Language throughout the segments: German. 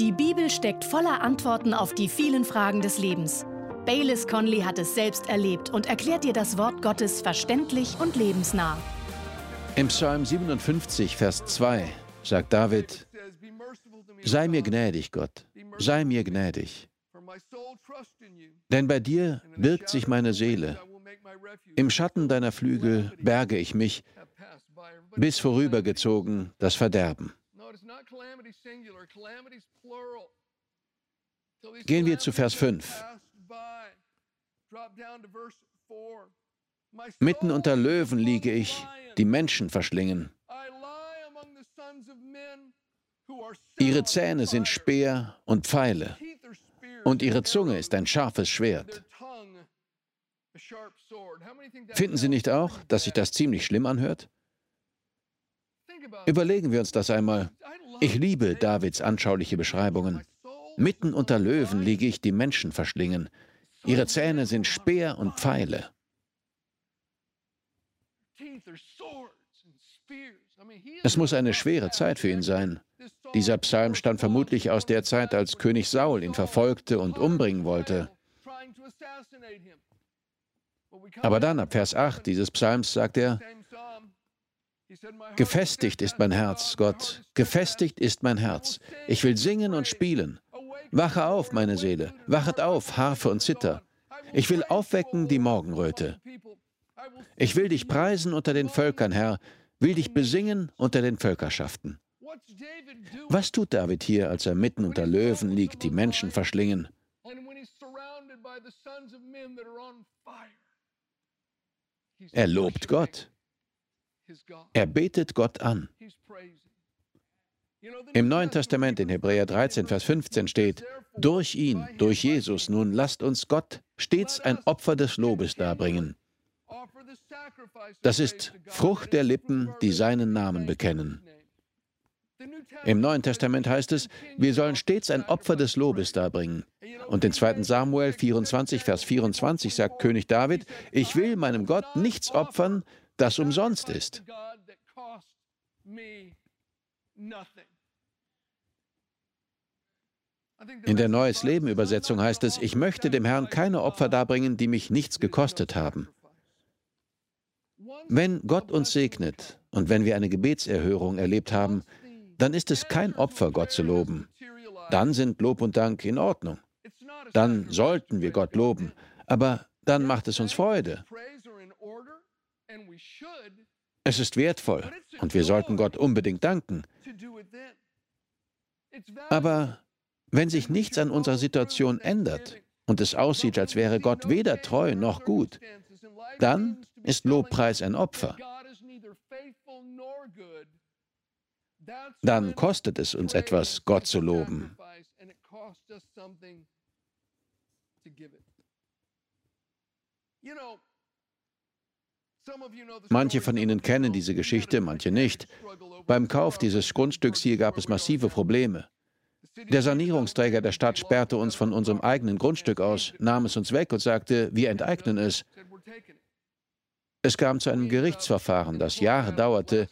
Die Bibel steckt voller Antworten auf die vielen Fragen des Lebens. Baylis Conley hat es selbst erlebt und erklärt dir das Wort Gottes verständlich und lebensnah. Im Psalm 57, Vers 2 sagt David, Sei mir gnädig, Gott, sei mir gnädig. Denn bei dir birgt sich meine Seele. Im Schatten deiner Flügel berge ich mich, bis vorübergezogen das Verderben. Gehen wir zu Vers 5. Mitten unter Löwen liege ich, die Menschen verschlingen. Ihre Zähne sind Speer und Pfeile, und ihre Zunge ist ein scharfes Schwert. Finden Sie nicht auch, dass sich das ziemlich schlimm anhört? Überlegen wir uns das einmal. Ich liebe Davids anschauliche Beschreibungen. Mitten unter Löwen liege ich, die Menschen verschlingen. Ihre Zähne sind Speer und Pfeile. Es muss eine schwere Zeit für ihn sein. Dieser Psalm stammt vermutlich aus der Zeit, als König Saul ihn verfolgte und umbringen wollte. Aber dann, ab Vers 8 dieses Psalms, sagt er, Gefestigt ist mein Herz, Gott, gefestigt ist mein Herz. Ich will singen und spielen. Wache auf, meine Seele, wachet auf, Harfe und Zither. Ich will aufwecken die Morgenröte. Ich will dich preisen unter den Völkern, Herr, will dich besingen unter den Völkerschaften. Was tut David hier, als er mitten unter Löwen liegt, die Menschen verschlingen? Er lobt Gott. Er betet Gott an. Im Neuen Testament in Hebräer 13, Vers 15 steht, durch ihn, durch Jesus, nun lasst uns Gott stets ein Opfer des Lobes darbringen. Das ist Frucht der Lippen, die seinen Namen bekennen. Im Neuen Testament heißt es, wir sollen stets ein Opfer des Lobes darbringen. Und in 2 Samuel 24, Vers 24 sagt König David, ich will meinem Gott nichts opfern, das umsonst ist. In der Neues Leben Übersetzung heißt es, ich möchte dem Herrn keine Opfer darbringen, die mich nichts gekostet haben. Wenn Gott uns segnet und wenn wir eine Gebetserhörung erlebt haben, dann ist es kein Opfer, Gott zu loben. Dann sind Lob und Dank in Ordnung. Dann sollten wir Gott loben, aber dann macht es uns Freude. Es ist wertvoll und wir sollten Gott unbedingt danken. Aber wenn sich nichts an unserer Situation ändert und es aussieht, als wäre Gott weder treu noch gut, dann ist Lobpreis ein Opfer. Dann kostet es uns etwas, Gott zu loben. Manche von Ihnen kennen diese Geschichte, manche nicht. Beim Kauf dieses Grundstücks hier gab es massive Probleme. Der Sanierungsträger der Stadt sperrte uns von unserem eigenen Grundstück aus, nahm es uns weg und sagte, wir enteignen es. Es kam zu einem Gerichtsverfahren, das Jahre dauerte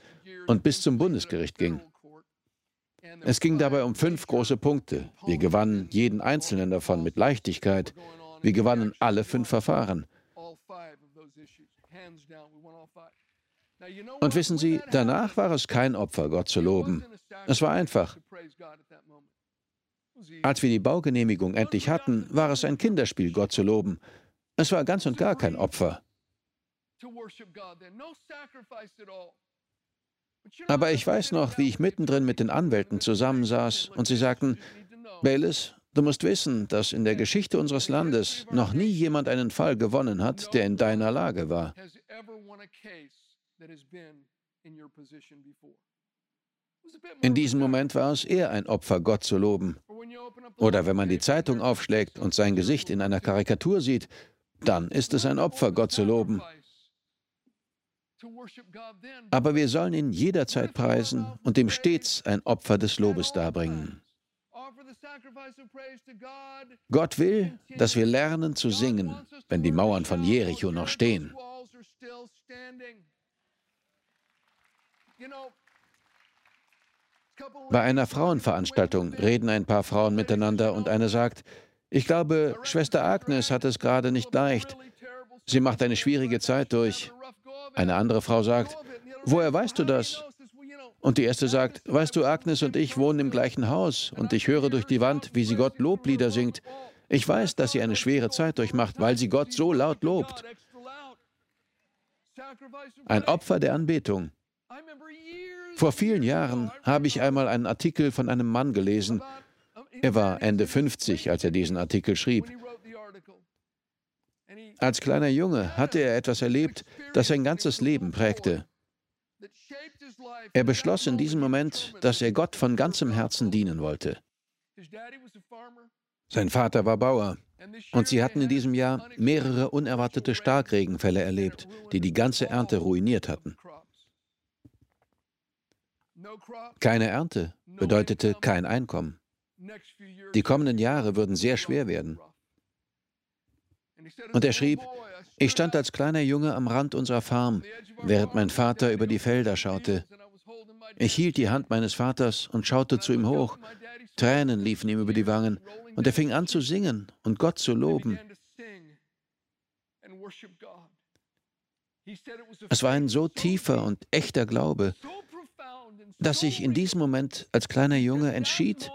und bis zum Bundesgericht ging. Es ging dabei um fünf große Punkte. Wir gewannen jeden einzelnen davon mit Leichtigkeit. Wir gewannen alle fünf Verfahren. Und wissen Sie, danach war es kein Opfer, Gott zu loben. Es war einfach. Als wir die Baugenehmigung endlich hatten, war es ein Kinderspiel, Gott zu loben. Es war ganz und gar kein Opfer. Aber ich weiß noch, wie ich mittendrin mit den Anwälten zusammensaß und sie sagten, Baylis, du musst wissen, dass in der Geschichte unseres Landes noch nie jemand einen Fall gewonnen hat, der in deiner Lage war. In diesem Moment war es eher ein Opfer, Gott zu loben. Oder wenn man die Zeitung aufschlägt und sein Gesicht in einer Karikatur sieht, dann ist es ein Opfer, Gott zu loben. Aber wir sollen ihn jederzeit preisen und ihm stets ein Opfer des Lobes darbringen. Gott will, dass wir lernen zu singen, wenn die Mauern von Jericho noch stehen. Bei einer Frauenveranstaltung reden ein paar Frauen miteinander und eine sagt, ich glaube, Schwester Agnes hat es gerade nicht leicht. Sie macht eine schwierige Zeit durch. Eine andere Frau sagt, woher weißt du das? Und die erste sagt, weißt du, Agnes und ich wohnen im gleichen Haus und ich höre durch die Wand, wie sie Gott Loblieder singt. Ich weiß, dass sie eine schwere Zeit durchmacht, weil sie Gott so laut lobt. Ein Opfer der Anbetung. Vor vielen Jahren habe ich einmal einen Artikel von einem Mann gelesen. Er war Ende 50, als er diesen Artikel schrieb. Als kleiner Junge hatte er etwas erlebt, das sein ganzes Leben prägte. Er beschloss in diesem Moment, dass er Gott von ganzem Herzen dienen wollte. Sein Vater war Bauer und sie hatten in diesem Jahr mehrere unerwartete Starkregenfälle erlebt, die die ganze Ernte ruiniert hatten. Keine Ernte bedeutete kein Einkommen. Die kommenden Jahre würden sehr schwer werden. Und er schrieb, ich stand als kleiner Junge am Rand unserer Farm, während mein Vater über die Felder schaute. Ich hielt die Hand meines Vaters und schaute zu ihm hoch. Tränen liefen ihm über die Wangen und er fing an zu singen und Gott zu loben. Es war ein so tiefer und echter Glaube, dass ich in diesem Moment als kleiner Junge entschied,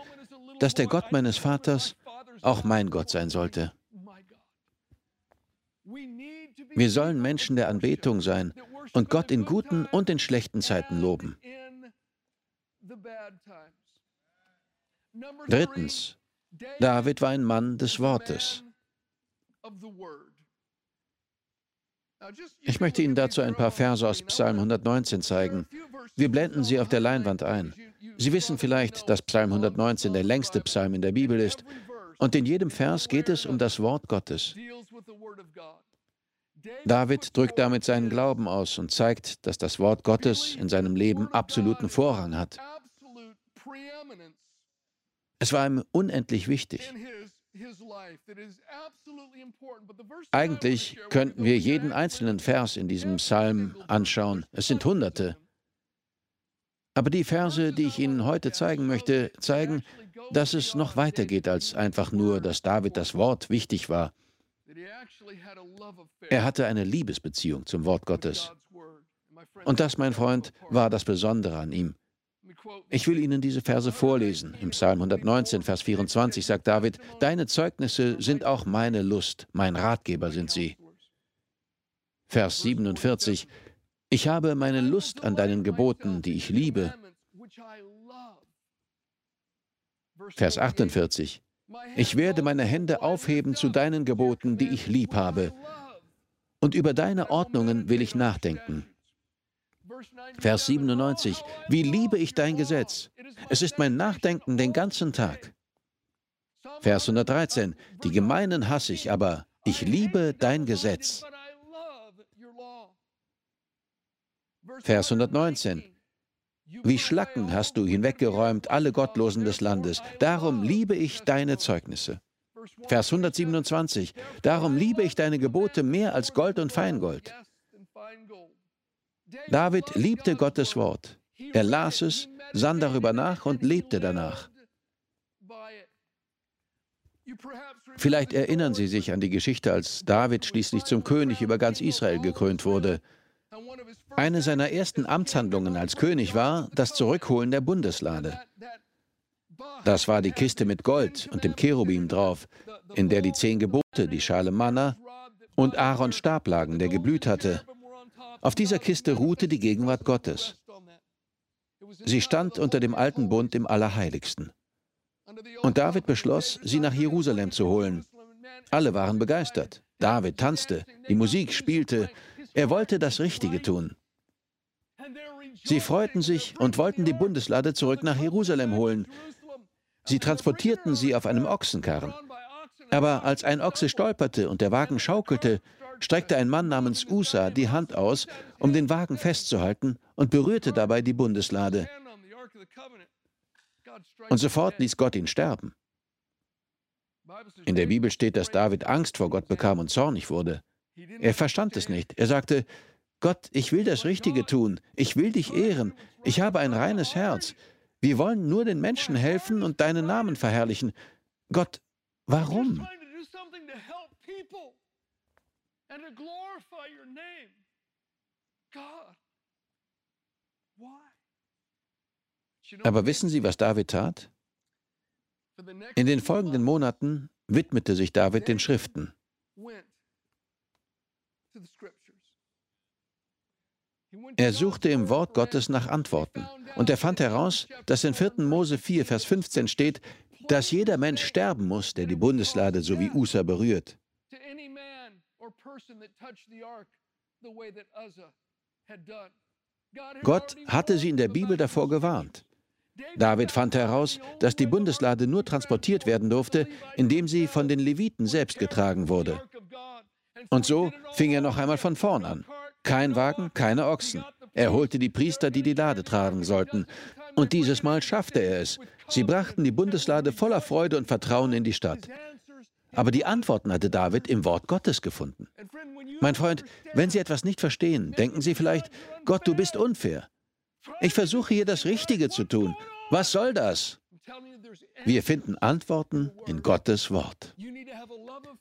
dass der Gott meines Vaters auch mein Gott sein sollte. Wir sollen Menschen der Anbetung sein und Gott in guten und in schlechten Zeiten loben. Drittens, David war ein Mann des Wortes. Ich möchte Ihnen dazu ein paar Verse aus Psalm 119 zeigen. Wir blenden sie auf der Leinwand ein. Sie wissen vielleicht, dass Psalm 119 der längste Psalm in der Bibel ist. Und in jedem Vers geht es um das Wort Gottes. David drückt damit seinen Glauben aus und zeigt, dass das Wort Gottes in seinem Leben absoluten Vorrang hat. Es war ihm unendlich wichtig. Eigentlich könnten wir jeden einzelnen Vers in diesem Psalm anschauen. Es sind Hunderte. Aber die Verse, die ich Ihnen heute zeigen möchte, zeigen, dass es noch weitergeht als einfach nur, dass David das Wort wichtig war. Er hatte eine Liebesbeziehung zum Wort Gottes. Und das, mein Freund, war das Besondere an ihm. Ich will Ihnen diese Verse vorlesen. Im Psalm 119, Vers 24 sagt David, Deine Zeugnisse sind auch meine Lust, mein Ratgeber sind sie. Vers 47, Ich habe meine Lust an deinen Geboten, die ich liebe. Vers 48, Ich werde meine Hände aufheben zu deinen Geboten, die ich lieb habe. Und über deine Ordnungen will ich nachdenken. Vers 97. Wie liebe ich dein Gesetz? Es ist mein Nachdenken den ganzen Tag. Vers 113. Die Gemeinen hasse ich, aber ich liebe dein Gesetz. Vers 119. Wie Schlacken hast du hinweggeräumt alle Gottlosen des Landes. Darum liebe ich deine Zeugnisse. Vers 127. Darum liebe ich deine Gebote mehr als Gold und Feingold. David liebte Gottes Wort. Er las es, sann darüber nach und lebte danach. Vielleicht erinnern Sie sich an die Geschichte, als David schließlich zum König über ganz Israel gekrönt wurde. Eine seiner ersten Amtshandlungen als König war das Zurückholen der Bundeslade. Das war die Kiste mit Gold und dem Cherubim drauf, in der die zehn Gebote, die Schale Manna und Aarons Stab lagen, der geblüht hatte. Auf dieser Kiste ruhte die Gegenwart Gottes. Sie stand unter dem alten Bund im Allerheiligsten. Und David beschloss, sie nach Jerusalem zu holen. Alle waren begeistert. David tanzte, die Musik spielte. Er wollte das Richtige tun. Sie freuten sich und wollten die Bundeslade zurück nach Jerusalem holen. Sie transportierten sie auf einem Ochsenkarren. Aber als ein Ochse stolperte und der Wagen schaukelte, streckte ein Mann namens Usa die Hand aus, um den Wagen festzuhalten und berührte dabei die Bundeslade. Und sofort ließ Gott ihn sterben. In der Bibel steht, dass David Angst vor Gott bekam und zornig wurde. Er verstand es nicht. Er sagte, Gott, ich will das Richtige tun, ich will dich ehren, ich habe ein reines Herz. Wir wollen nur den Menschen helfen und deinen Namen verherrlichen. Gott, warum? Aber wissen Sie, was David tat? In den folgenden Monaten widmete sich David den Schriften. Er suchte im Wort Gottes nach Antworten und er fand heraus, dass in 4. Mose 4, Vers 15 steht, dass jeder Mensch sterben muss, der die Bundeslade so wie Usa berührt. Gott hatte sie in der Bibel davor gewarnt. David fand heraus, dass die Bundeslade nur transportiert werden durfte, indem sie von den Leviten selbst getragen wurde. Und so fing er noch einmal von vorn an. Kein Wagen, keine Ochsen. Er holte die Priester, die die Lade tragen sollten. Und dieses Mal schaffte er es. Sie brachten die Bundeslade voller Freude und Vertrauen in die Stadt. Aber die Antworten hatte David im Wort Gottes gefunden. Mein Freund, wenn Sie etwas nicht verstehen, denken Sie vielleicht, Gott, du bist unfair. Ich versuche hier das Richtige zu tun. Was soll das? Wir finden Antworten in Gottes Wort.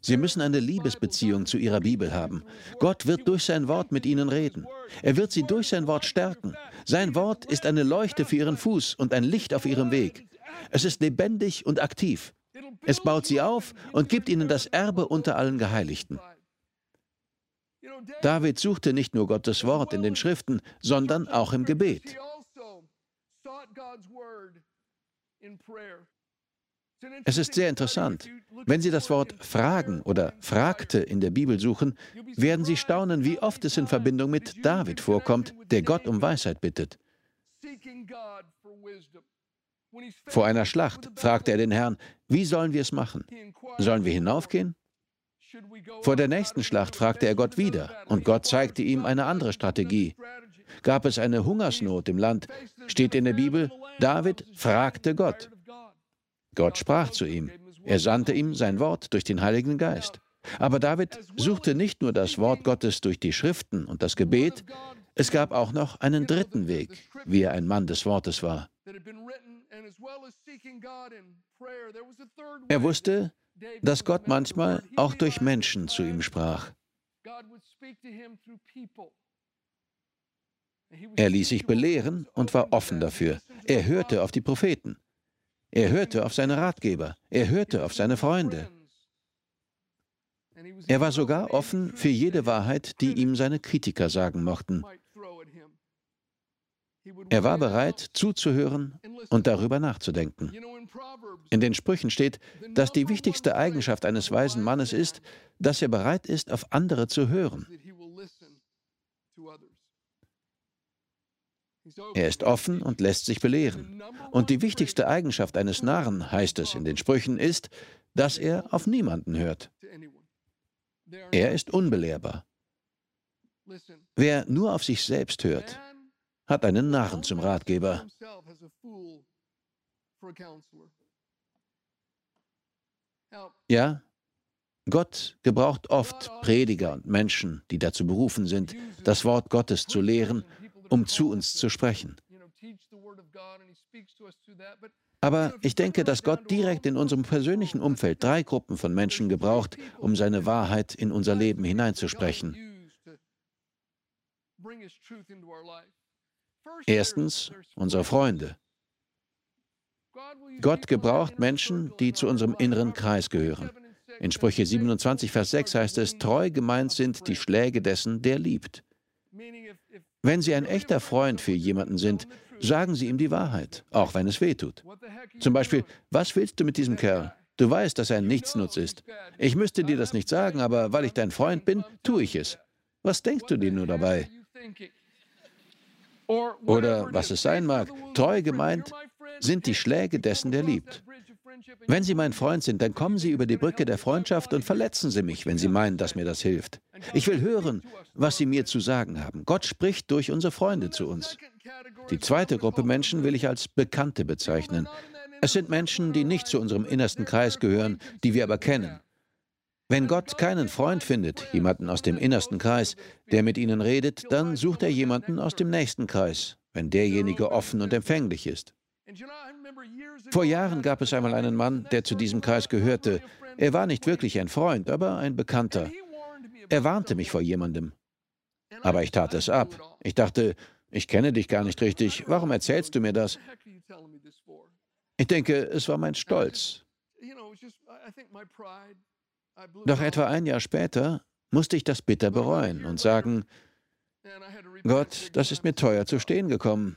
Sie müssen eine Liebesbeziehung zu Ihrer Bibel haben. Gott wird durch sein Wort mit Ihnen reden. Er wird Sie durch sein Wort stärken. Sein Wort ist eine Leuchte für Ihren Fuß und ein Licht auf Ihrem Weg. Es ist lebendig und aktiv. Es baut Sie auf und gibt Ihnen das Erbe unter allen Geheiligten. David suchte nicht nur Gottes Wort in den Schriften, sondern auch im Gebet. Es ist sehr interessant. Wenn Sie das Wort fragen oder fragte in der Bibel suchen, werden Sie staunen, wie oft es in Verbindung mit David vorkommt, der Gott um Weisheit bittet. Vor einer Schlacht fragte er den Herrn, wie sollen wir es machen? Sollen wir hinaufgehen? Vor der nächsten Schlacht fragte er Gott wieder und Gott zeigte ihm eine andere Strategie. Gab es eine Hungersnot im Land, steht in der Bibel, David fragte Gott. Gott sprach zu ihm. Er sandte ihm sein Wort durch den Heiligen Geist. Aber David suchte nicht nur das Wort Gottes durch die Schriften und das Gebet, es gab auch noch einen dritten Weg, wie er ein Mann des Wortes war. Er wusste, dass Gott manchmal auch durch Menschen zu ihm sprach. Er ließ sich belehren und war offen dafür. Er hörte auf die Propheten. Er hörte auf seine Ratgeber. Er hörte auf seine Freunde. Er war sogar offen für jede Wahrheit, die ihm seine Kritiker sagen mochten. Er war bereit, zuzuhören und darüber nachzudenken. In den Sprüchen steht, dass die wichtigste Eigenschaft eines weisen Mannes ist, dass er bereit ist, auf andere zu hören. Er ist offen und lässt sich belehren. Und die wichtigste Eigenschaft eines Narren, heißt es in den Sprüchen, ist, dass er auf niemanden hört. Er ist unbelehrbar. Wer nur auf sich selbst hört, hat einen Narren zum Ratgeber. Ja, Gott gebraucht oft Prediger und Menschen, die dazu berufen sind, das Wort Gottes zu lehren, um zu uns zu sprechen. Aber ich denke, dass Gott direkt in unserem persönlichen Umfeld drei Gruppen von Menschen gebraucht, um seine Wahrheit in unser Leben hineinzusprechen. Erstens unsere Freunde. Gott gebraucht Menschen, die zu unserem inneren Kreis gehören. In Sprüche 27, Vers 6 heißt es, treu gemeint sind die Schläge dessen, der liebt. Wenn Sie ein echter Freund für jemanden sind, sagen Sie ihm die Wahrheit, auch wenn es weh tut. Zum Beispiel, was willst du mit diesem Kerl? Du weißt, dass er ein Nichtsnutz ist. Ich müsste dir das nicht sagen, aber weil ich dein Freund bin, tue ich es. Was denkst du dir nur dabei? Oder was es sein mag, treu gemeint sind die Schläge dessen, der liebt. Wenn Sie mein Freund sind, dann kommen Sie über die Brücke der Freundschaft und verletzen Sie mich, wenn Sie meinen, dass mir das hilft. Ich will hören, was Sie mir zu sagen haben. Gott spricht durch unsere Freunde zu uns. Die zweite Gruppe Menschen will ich als Bekannte bezeichnen. Es sind Menschen, die nicht zu unserem innersten Kreis gehören, die wir aber kennen. Wenn Gott keinen Freund findet, jemanden aus dem innersten Kreis, der mit ihnen redet, dann sucht er jemanden aus dem nächsten Kreis, wenn derjenige offen und empfänglich ist. Vor Jahren gab es einmal einen Mann, der zu diesem Kreis gehörte. Er war nicht wirklich ein Freund, aber ein Bekannter. Er warnte mich vor jemandem. Aber ich tat es ab. Ich dachte, ich kenne dich gar nicht richtig. Warum erzählst du mir das? Ich denke, es war mein Stolz. Doch etwa ein Jahr später musste ich das bitter bereuen und sagen, Gott, das ist mir teuer zu stehen gekommen.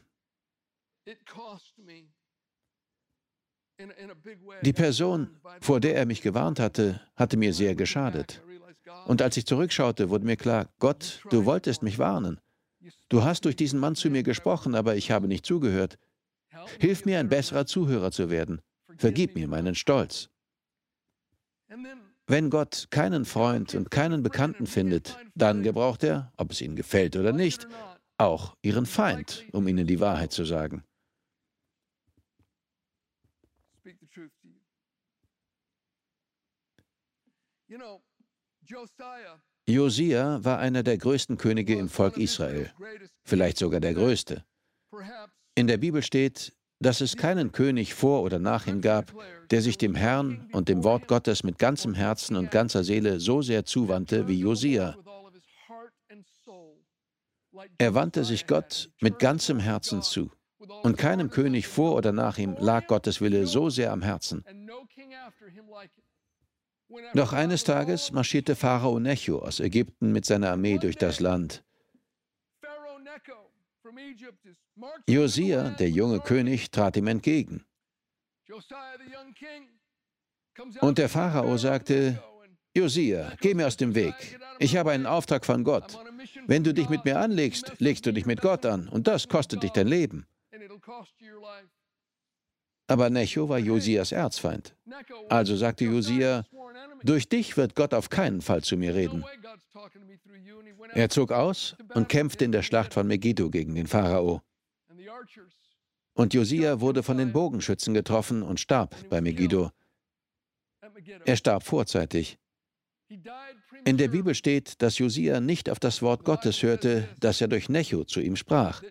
Die Person, vor der er mich gewarnt hatte, hatte mir sehr geschadet. Und als ich zurückschaute, wurde mir klar, Gott, du wolltest mich warnen. Du hast durch diesen Mann zu mir gesprochen, aber ich habe nicht zugehört. Hilf mir, ein besserer Zuhörer zu werden. Vergib mir meinen Stolz. Wenn Gott keinen Freund und keinen Bekannten findet, dann gebraucht er, ob es ihnen gefällt oder nicht, auch ihren Feind, um ihnen die Wahrheit zu sagen. Josia war einer der größten Könige im Volk Israel, vielleicht sogar der größte. In der Bibel steht, dass es keinen König vor oder nach ihm gab, der sich dem Herrn und dem Wort Gottes mit ganzem Herzen und ganzer Seele so sehr zuwandte wie Josia. Er wandte sich Gott mit ganzem Herzen zu. Und keinem König vor oder nach ihm lag Gottes Wille so sehr am Herzen. Doch eines Tages marschierte Pharao Necho aus Ägypten mit seiner Armee durch das Land. Josia, der junge König, trat ihm entgegen. Und der Pharao sagte, Josia, geh mir aus dem Weg. Ich habe einen Auftrag von Gott. Wenn du dich mit mir anlegst, legst du dich mit Gott an, und das kostet dich dein Leben. Aber Necho war Josias Erzfeind. Also sagte Josia, durch dich wird Gott auf keinen Fall zu mir reden. Er zog aus und kämpfte in der Schlacht von Megiddo gegen den Pharao. Und Josia wurde von den Bogenschützen getroffen und starb bei Megiddo. Er starb vorzeitig. In der Bibel steht, dass Josia nicht auf das Wort Gottes hörte, das er durch Necho zu ihm sprach.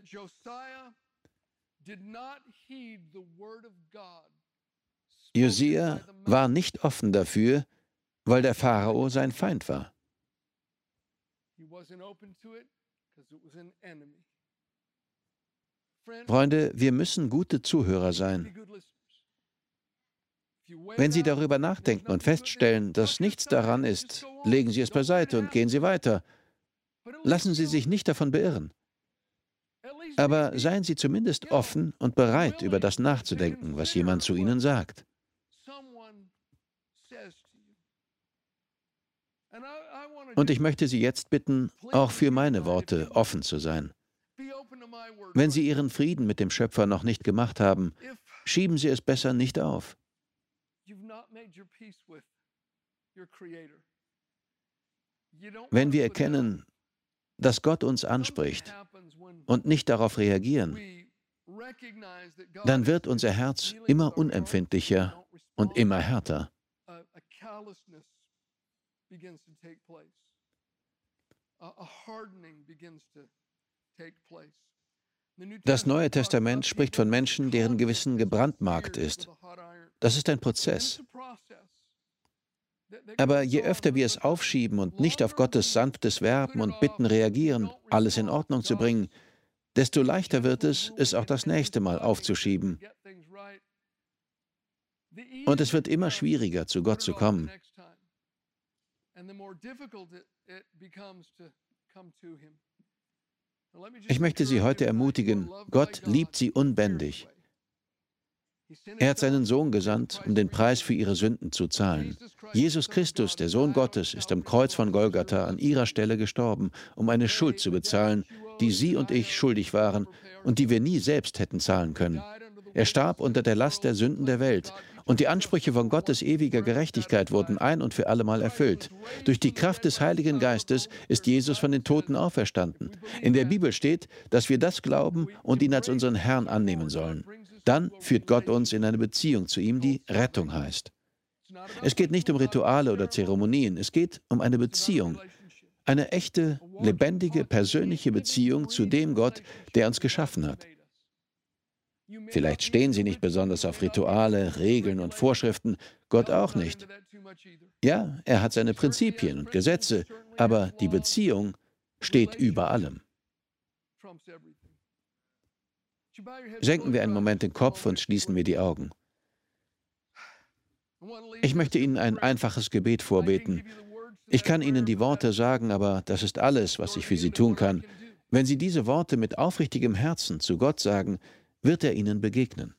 Josia war nicht offen dafür, weil der Pharao sein Feind war. Freunde, wir müssen gute Zuhörer sein. Wenn Sie darüber nachdenken und feststellen, dass nichts daran ist, legen Sie es beiseite und gehen Sie weiter. Lassen Sie sich nicht davon beirren. Aber seien Sie zumindest offen und bereit, über das nachzudenken, was jemand zu Ihnen sagt. Und ich möchte Sie jetzt bitten, auch für meine Worte offen zu sein. Wenn Sie Ihren Frieden mit dem Schöpfer noch nicht gemacht haben, schieben Sie es besser nicht auf. Wenn wir erkennen, dass Gott uns anspricht und nicht darauf reagieren, dann wird unser Herz immer unempfindlicher und immer härter. Das Neue Testament spricht von Menschen, deren Gewissen gebrandmarkt ist. Das ist ein Prozess. Aber je öfter wir es aufschieben und nicht auf Gottes sanftes Werben und Bitten reagieren, alles in Ordnung zu bringen, desto leichter wird es, es auch das nächste Mal aufzuschieben. Und es wird immer schwieriger, zu Gott zu kommen. Ich möchte Sie heute ermutigen, Gott liebt Sie unbändig. Er hat seinen Sohn gesandt, um den Preis für ihre Sünden zu zahlen. Jesus Christus, der Sohn Gottes, ist am Kreuz von Golgatha an ihrer Stelle gestorben, um eine Schuld zu bezahlen, die Sie und ich schuldig waren und die wir nie selbst hätten zahlen können. Er starb unter der Last der Sünden der Welt und die Ansprüche von Gottes ewiger Gerechtigkeit wurden ein und für allemal erfüllt. Durch die Kraft des Heiligen Geistes ist Jesus von den Toten auferstanden. In der Bibel steht, dass wir das glauben und ihn als unseren Herrn annehmen sollen. Dann führt Gott uns in eine Beziehung zu ihm, die Rettung heißt. Es geht nicht um Rituale oder Zeremonien, es geht um eine Beziehung, eine echte, lebendige, persönliche Beziehung zu dem Gott, der uns geschaffen hat. Vielleicht stehen Sie nicht besonders auf Rituale, Regeln und Vorschriften, Gott auch nicht. Ja, er hat seine Prinzipien und Gesetze, aber die Beziehung steht über allem. Senken wir einen Moment den Kopf und schließen wir die Augen. Ich möchte Ihnen ein einfaches Gebet vorbeten. Ich kann Ihnen die Worte sagen, aber das ist alles, was ich für Sie tun kann. Wenn Sie diese Worte mit aufrichtigem Herzen zu Gott sagen, wird er Ihnen begegnen.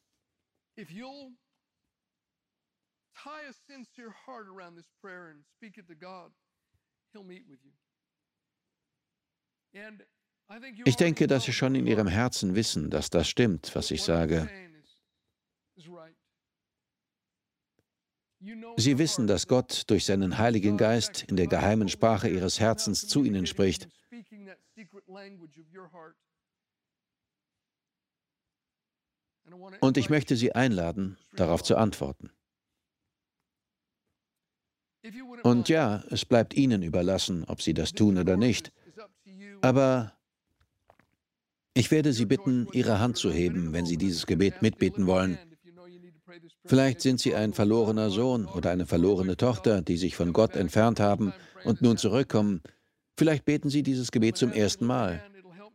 Ich denke, dass Sie schon in Ihrem Herzen wissen, dass das stimmt, was ich sage. Sie wissen, dass Gott durch seinen Heiligen Geist in der geheimen Sprache Ihres Herzens zu Ihnen spricht. Und ich möchte Sie einladen, darauf zu antworten. Und ja, es bleibt Ihnen überlassen, ob Sie das tun oder nicht. Aber ich werde Sie bitten, Ihre Hand zu heben, wenn Sie dieses Gebet mitbeten wollen. Vielleicht sind Sie ein verlorener Sohn oder eine verlorene Tochter, die sich von Gott entfernt haben und nun zurückkommen. Vielleicht beten Sie dieses Gebet zum ersten Mal.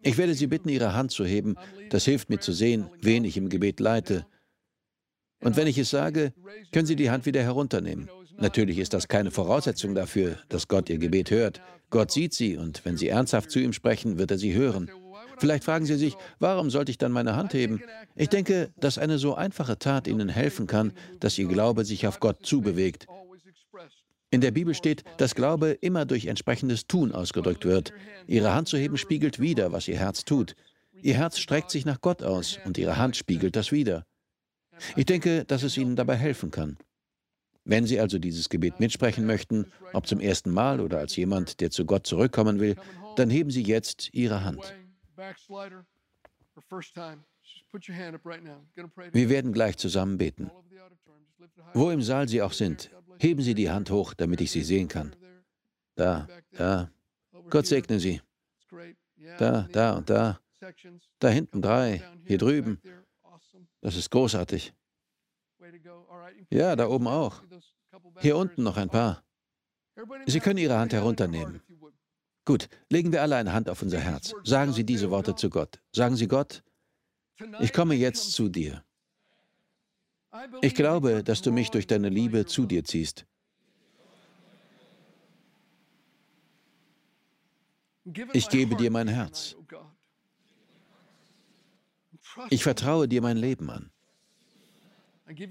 Ich werde Sie bitten, Ihre Hand zu heben. Das hilft mir zu sehen, wen ich im Gebet leite. Und wenn ich es sage, können Sie die Hand wieder herunternehmen. Natürlich ist das keine Voraussetzung dafür, dass Gott Ihr Gebet hört. Gott sieht Sie und wenn Sie ernsthaft zu ihm sprechen, wird er Sie hören. Vielleicht fragen Sie sich, warum sollte ich dann meine Hand heben? Ich denke, dass eine so einfache Tat Ihnen helfen kann, dass Ihr Glaube sich auf Gott zubewegt. In der Bibel steht, dass Glaube immer durch entsprechendes Tun ausgedrückt wird. Ihre Hand zu heben spiegelt wider, was Ihr Herz tut. Ihr Herz streckt sich nach Gott aus und Ihre Hand spiegelt das wider. Ich denke, dass es Ihnen dabei helfen kann. Wenn Sie also dieses Gebet mitsprechen möchten, ob zum ersten Mal oder als jemand, der zu Gott zurückkommen will, dann heben Sie jetzt Ihre Hand. Wir werden gleich zusammen beten. Wo im Saal Sie auch sind, heben Sie die Hand hoch, damit ich Sie sehen kann. Da, da. Gott segne Sie. Da, da und da. Da hinten drei, hier drüben. Das ist großartig. Ja, da oben auch. Hier unten noch ein paar. Sie können Ihre Hand herunternehmen. Gut, legen wir alle eine Hand auf unser Herz. Sagen Sie diese Worte zu Gott. Sagen Sie Gott, ich komme jetzt zu dir. Ich glaube, dass du mich durch deine Liebe zu dir ziehst. Ich gebe dir mein Herz. Ich vertraue dir mein Leben an.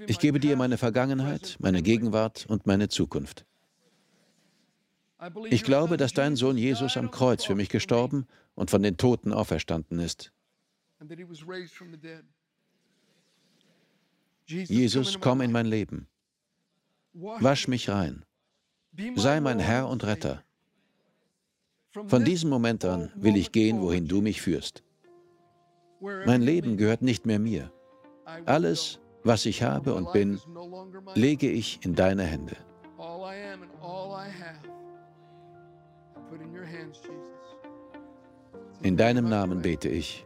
Ich gebe dir meine Vergangenheit, meine Gegenwart und meine Zukunft. Ich glaube, dass dein Sohn Jesus am Kreuz für mich gestorben und von den Toten auferstanden ist. Jesus, komm in mein Leben. Wasch mich rein. Sei mein Herr und Retter. Von diesem Moment an will ich gehen, wohin du mich führst. Mein Leben gehört nicht mehr mir. Alles, was ich habe und bin, lege ich in deine Hände. In deinem Namen bete ich.